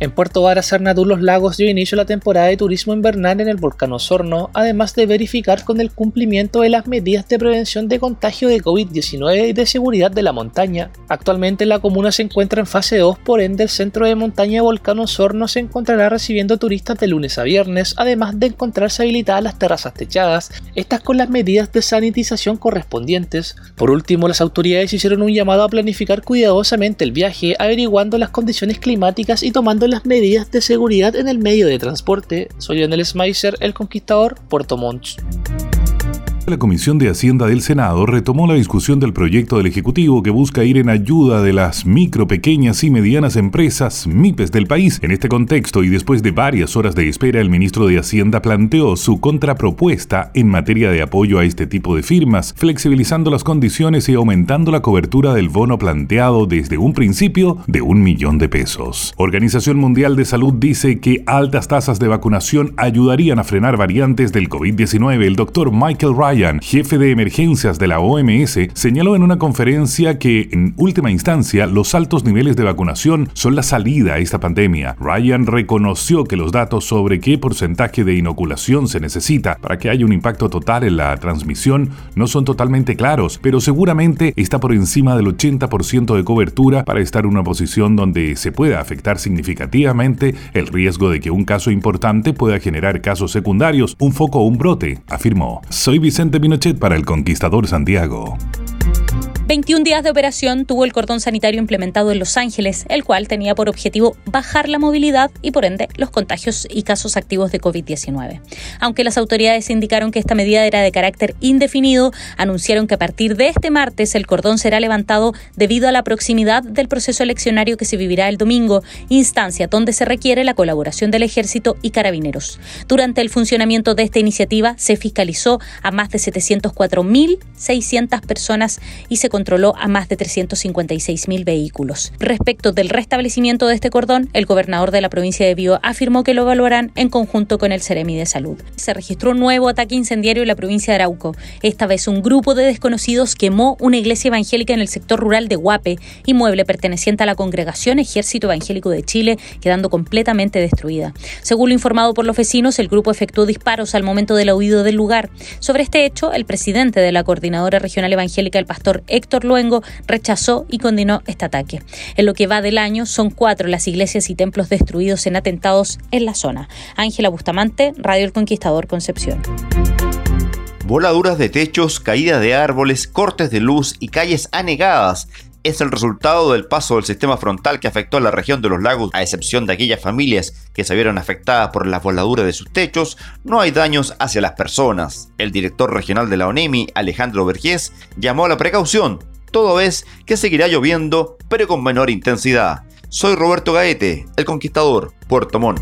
En Puerto Vara, Sarnatú, Los Lagos dio inicio a la temporada de turismo invernal en el volcán Osorno, además de verificar con el cumplimiento de las medidas de prevención de contagio de COVID-19 y de seguridad de la montaña. Actualmente la comuna se encuentra en fase 2, por ende el centro de montaña Volcán Osorno se encontrará recibiendo turistas de lunes a viernes, además de encontrarse habilitadas las terrazas techadas, estas con las medidas de sanitización correspondientes. Por último, las autoridades hicieron un llamado a planificar cuidadosamente el viaje, averiguando las condiciones climáticas y tomando las medidas de seguridad en el medio de transporte. Soy Daniel Smeiser, el conquistador, Puerto Montt. La Comisión de Hacienda del Senado retomó la discusión del proyecto del Ejecutivo que busca ir en ayuda de las micro, pequeñas y medianas empresas MIPES del país. En este contexto y después de varias horas de espera, el ministro de Hacienda planteó su contrapropuesta en materia de apoyo a este tipo de firmas, flexibilizando las condiciones y aumentando la cobertura del bono planteado desde un principio de un millón de pesos. Organización Mundial de Salud dice que altas tasas de vacunación ayudarían a frenar variantes del COVID-19. El doctor Michael Ryan jefe de emergencias de la OMS, señaló en una conferencia que, en última instancia, los altos niveles de vacunación son la salida a esta pandemia. Ryan reconoció que los datos sobre qué porcentaje de inoculación se necesita para que haya un impacto total en la transmisión no son totalmente claros, pero seguramente está por encima del 80% de cobertura para estar en una posición donde se pueda afectar significativamente el riesgo de que un caso importante pueda generar casos secundarios, un foco o un brote, afirmó. Soy Vicente Pinochet para el Conquistador Santiago. 21 días de operación tuvo el cordón sanitario implementado en Los Ángeles, el cual tenía por objetivo bajar la movilidad y por ende los contagios y casos activos de COVID-19. Aunque las autoridades indicaron que esta medida era de carácter indefinido, anunciaron que a partir de este martes el cordón será levantado debido a la proximidad del proceso eleccionario que se vivirá el domingo, instancia donde se requiere la colaboración del ejército y carabineros. Durante el funcionamiento de esta iniciativa se fiscalizó a más de 704.600 personas y se controló a más de 356.000 vehículos. Respecto del restablecimiento de este cordón, el gobernador de la provincia de Bío afirmó que lo evaluarán en conjunto con el Ceremi de Salud. Se registró un nuevo ataque incendiario en la provincia de Arauco. Esta vez un grupo de desconocidos quemó una iglesia evangélica en el sector rural de Huape, inmueble perteneciente a la Congregación Ejército Evangélico de Chile, quedando completamente destruida. Según lo informado por los vecinos, el grupo efectuó disparos al momento del huido del lugar. Sobre este hecho, el presidente de la Coordinadora Regional Evangélica, el pastor Héctor Luengo rechazó y condenó este ataque. En lo que va del año, son cuatro las iglesias y templos destruidos en atentados en la zona. Ángela Bustamante, Radio El Conquistador Concepción. Voladuras de techos, caídas de árboles, cortes de luz y calles anegadas es el resultado del paso del sistema frontal que afectó a la región de los lagos, a excepción de aquellas familias que se vieron afectadas por las voladuras de sus techos, no hay daños hacia las personas. El director regional de la ONEMI, Alejandro Vergés, llamó a la precaución, todo es que seguirá lloviendo, pero con menor intensidad. Soy Roberto Gaete, el conquistador, Puerto Montt.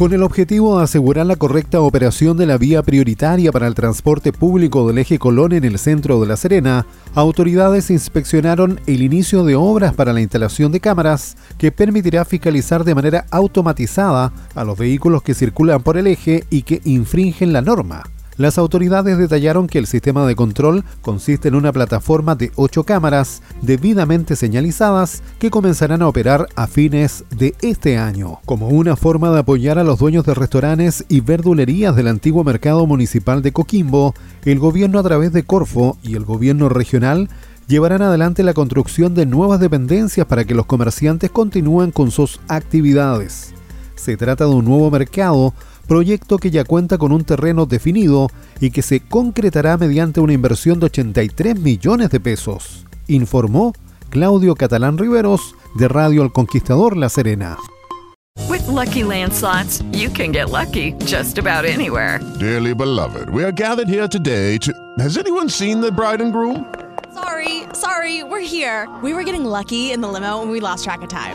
Con el objetivo de asegurar la correcta operación de la vía prioritaria para el transporte público del eje Colón en el centro de La Serena, autoridades inspeccionaron el inicio de obras para la instalación de cámaras que permitirá fiscalizar de manera automatizada a los vehículos que circulan por el eje y que infringen la norma. Las autoridades detallaron que el sistema de control consiste en una plataforma de ocho cámaras debidamente señalizadas que comenzarán a operar a fines de este año, como una forma de apoyar a los dueños de restaurantes y verdulerías del antiguo mercado municipal de Coquimbo. El gobierno a través de Corfo y el gobierno regional llevarán adelante la construcción de nuevas dependencias para que los comerciantes continúen con sus actividades. Se trata de un nuevo mercado proyecto que ya cuenta con un terreno definido y que se concretará mediante una inversión de 83 millones de pesos, informó Claudio Catalán Riveros de Radio El Conquistador La Serena. With lucky landslots, you can get lucky just about anywhere. Dearly beloved, we are gathered here today to. Has anyone seen the bride and groom? Sorry, sorry, we're here. We were getting lucky in the limo and we lost track of time.